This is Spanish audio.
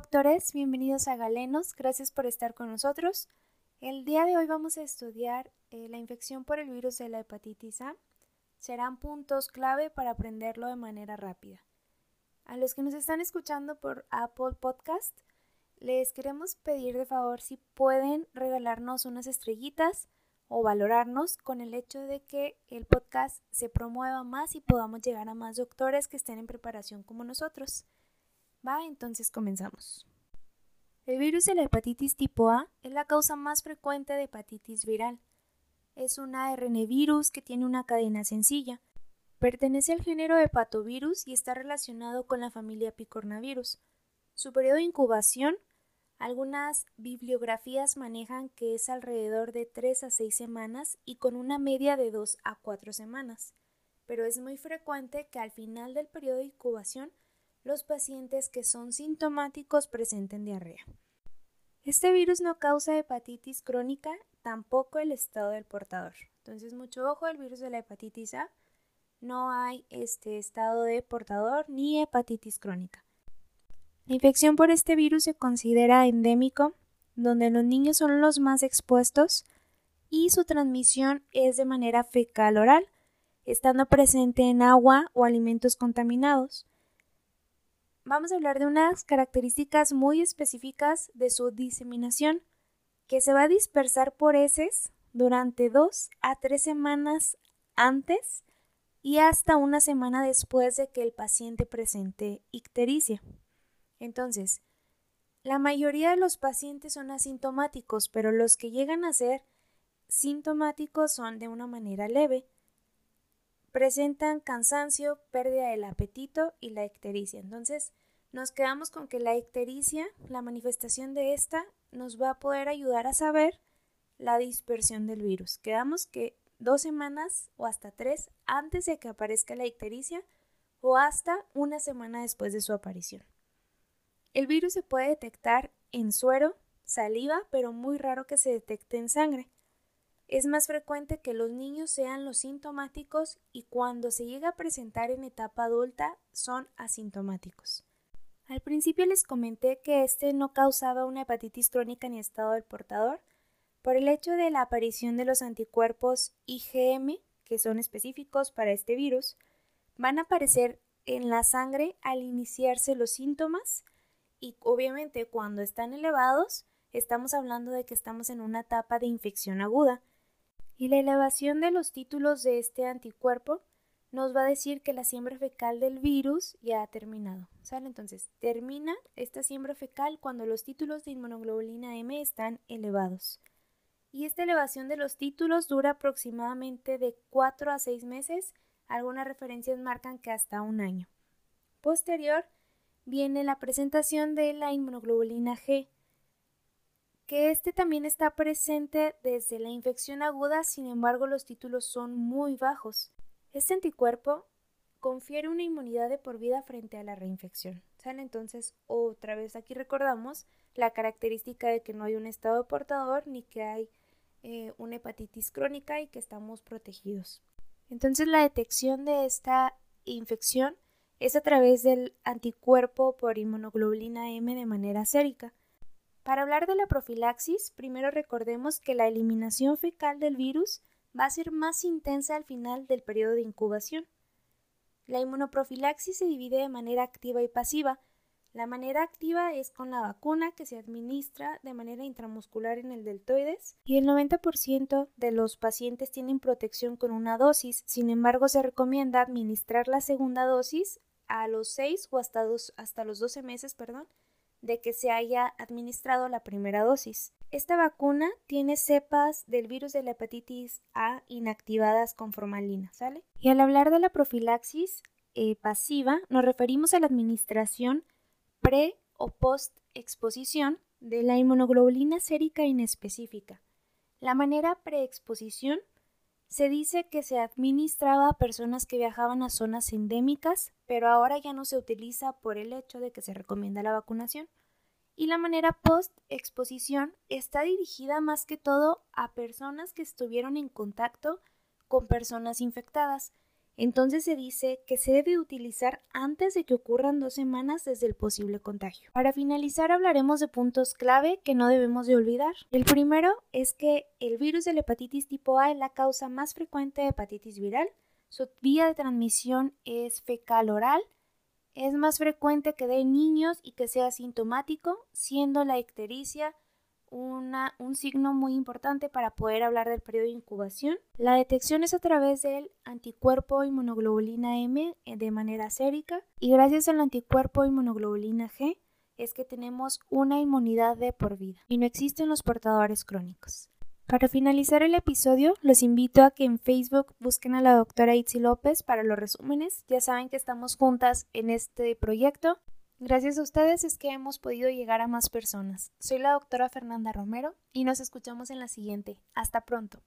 doctores, bienvenidos a Galenos, gracias por estar con nosotros. El día de hoy vamos a estudiar eh, la infección por el virus de la hepatitis A. Serán puntos clave para aprenderlo de manera rápida. A los que nos están escuchando por Apple Podcast, les queremos pedir de favor si pueden regalarnos unas estrellitas o valorarnos con el hecho de que el podcast se promueva más y podamos llegar a más doctores que estén en preparación como nosotros. Va, entonces comenzamos. El virus de la hepatitis tipo A es la causa más frecuente de hepatitis viral. Es un ARN virus que tiene una cadena sencilla. Pertenece al género hepatovirus y está relacionado con la familia picornavirus. Su periodo de incubación, algunas bibliografías manejan que es alrededor de 3 a 6 semanas y con una media de 2 a 4 semanas, pero es muy frecuente que al final del periodo de incubación los pacientes que son sintomáticos presenten diarrea. Este virus no causa hepatitis crónica, tampoco el estado del portador. Entonces, mucho ojo, el virus de la hepatitis A no hay este estado de portador ni hepatitis crónica. La infección por este virus se considera endémico, donde los niños son los más expuestos y su transmisión es de manera fecal oral, estando presente en agua o alimentos contaminados vamos a hablar de unas características muy específicas de su diseminación, que se va a dispersar por heces durante dos a tres semanas antes y hasta una semana después de que el paciente presente ictericia. Entonces, la mayoría de los pacientes son asintomáticos, pero los que llegan a ser sintomáticos son de una manera leve. Presentan cansancio, pérdida del apetito y la ictericia. Entonces, nos quedamos con que la ictericia, la manifestación de esta, nos va a poder ayudar a saber la dispersión del virus. Quedamos que dos semanas o hasta tres antes de que aparezca la ictericia o hasta una semana después de su aparición. El virus se puede detectar en suero, saliva, pero muy raro que se detecte en sangre. Es más frecuente que los niños sean los sintomáticos y cuando se llega a presentar en etapa adulta son asintomáticos. Al principio les comenté que este no causaba una hepatitis crónica ni estado del portador por el hecho de la aparición de los anticuerpos IgM, que son específicos para este virus, van a aparecer en la sangre al iniciarse los síntomas y obviamente cuando están elevados estamos hablando de que estamos en una etapa de infección aguda y la elevación de los títulos de este anticuerpo nos va a decir que la siembra fecal del virus ya ha terminado. ¿Sale? Entonces, termina esta siembra fecal cuando los títulos de inmunoglobulina M están elevados. Y esta elevación de los títulos dura aproximadamente de 4 a 6 meses. Algunas referencias marcan que hasta un año. Posterior viene la presentación de la inmunoglobulina G, que este también está presente desde la infección aguda, sin embargo los títulos son muy bajos. Este anticuerpo confiere una inmunidad de por vida frente a la reinfección. ¿Sale? Entonces, otra vez aquí recordamos la característica de que no hay un estado portador ni que hay eh, una hepatitis crónica y que estamos protegidos. Entonces, la detección de esta infección es a través del anticuerpo por inmunoglobulina M de manera sérica. Para hablar de la profilaxis, primero recordemos que la eliminación fecal del virus va a ser más intensa al final del periodo de incubación. La inmunoprofilaxis se divide de manera activa y pasiva. La manera activa es con la vacuna que se administra de manera intramuscular en el deltoides y el 90% de los pacientes tienen protección con una dosis. Sin embargo, se recomienda administrar la segunda dosis a los 6 o hasta, hasta los 12 meses, perdón, de que se haya administrado la primera dosis. Esta vacuna tiene cepas del virus de la hepatitis A inactivadas con formalina, ¿sale? Y al hablar de la profilaxis eh, pasiva, nos referimos a la administración pre o post exposición de la inmunoglobulina sérica inespecífica. La manera preexposición se dice que se administraba a personas que viajaban a zonas endémicas, pero ahora ya no se utiliza por el hecho de que se recomienda la vacunación. Y la manera post-exposición está dirigida más que todo a personas que estuvieron en contacto con personas infectadas. Entonces se dice que se debe utilizar antes de que ocurran dos semanas desde el posible contagio. Para finalizar hablaremos de puntos clave que no debemos de olvidar. El primero es que el virus de la hepatitis tipo A es la causa más frecuente de hepatitis viral. Su vía de transmisión es fecal oral. Es más frecuente que dé niños y que sea sintomático, siendo la ictericia un signo muy importante para poder hablar del periodo de incubación. La detección es a través del anticuerpo inmunoglobulina M eh, de manera sérica y gracias al anticuerpo inmunoglobulina G es que tenemos una inmunidad de por vida y no existen los portadores crónicos. Para finalizar el episodio, los invito a que en Facebook busquen a la doctora Itzi López para los resúmenes. Ya saben que estamos juntas en este proyecto Gracias a ustedes es que hemos podido llegar a más personas. Soy la doctora Fernanda Romero y nos escuchamos en la siguiente. Hasta pronto.